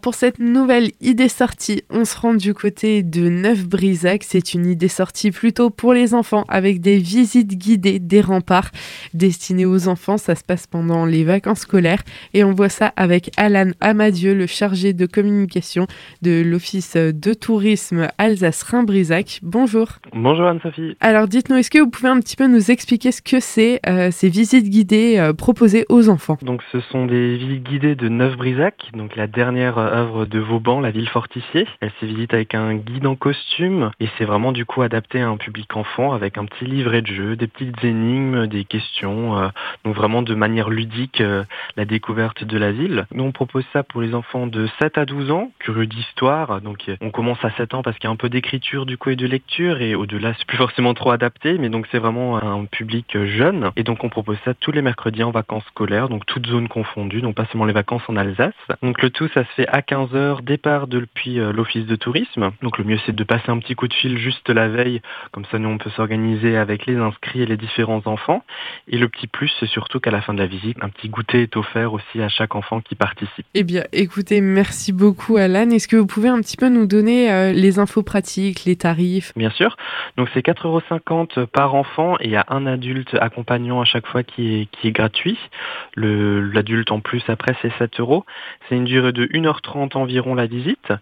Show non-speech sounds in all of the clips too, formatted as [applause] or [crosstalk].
Pour cette nouvelle idée sortie, on se rend du côté de Neuf-Brisac. C'est une idée sortie plutôt pour les enfants avec des visites guidées des remparts destinées aux enfants. Ça se passe pendant les vacances scolaires et on voit ça avec Alan Amadieu, le chargé de communication de l'Office de tourisme Alsace-Rhin-Brisac. Bonjour. Bonjour Anne-Sophie. Alors dites-nous, est-ce que vous pouvez un petit peu nous expliquer ce que c'est euh, ces visites guidées euh, proposées aux enfants? Donc ce sont des visites guidées de Neuf-Brisac, donc la dernière œuvre de Vauban, la ville fortifiée. Elle se visite avec un guide en costume et c'est vraiment du coup adapté à un public enfant avec un petit livret de jeu, des petites énigmes, des questions, euh, donc vraiment de manière ludique euh, la découverte de la ville. Nous on propose ça pour les enfants de 7 à 12 ans, curieux d'histoire, donc euh, on commence à 7 ans parce qu'il y a un peu d'écriture du coup et de lecture et au-delà c'est plus [laughs] forcément trop adapté, mais donc c'est vraiment un public jeune et donc on propose ça tous les mercredis en vacances scolaires, donc toutes zones confondues, donc pas seulement les vacances en Alsace. Donc le tout ça se fait à 15h, départ depuis euh, l'office de tourisme. Donc le mieux c'est de passer un petit coup de fil juste la veille, comme ça nous on peut s'organiser avec les inscrits et les différents enfants. Et le petit plus c'est surtout qu'à la fin de la visite, un petit goûter est offert aussi à chaque enfant qui participe. Eh bien écoutez, merci beaucoup Alan. Est-ce que vous pouvez un petit peu nous donner euh, les infos pratiques, les tarifs? Bien sûr. Donc c'est 4,50€ par enfant et il y a un adulte accompagnant à chaque fois qui est, qui est gratuit. L'adulte en plus après c'est 7 euros. C'est une durée de 1h30 environ la visite.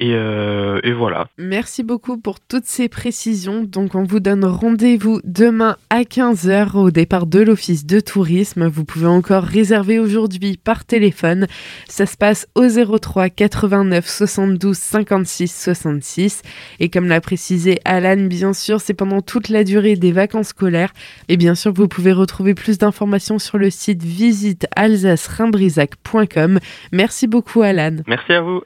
Euh, et, voilà. Merci beaucoup pour toutes ces précisions. Donc on vous donne rendez-vous demain à 15h au départ de l'Office de tourisme. Vous pouvez encore réserver aujourd'hui par téléphone. Ça se passe au 03 89 72 56 66. Et comme l'a précisé Alan, bien sûr, c'est pendant toute la durée des vacances scolaires. Et bien sûr, vous pouvez retrouver plus d'informations sur le site visite alsace Merci beaucoup Alan. Merci à vous.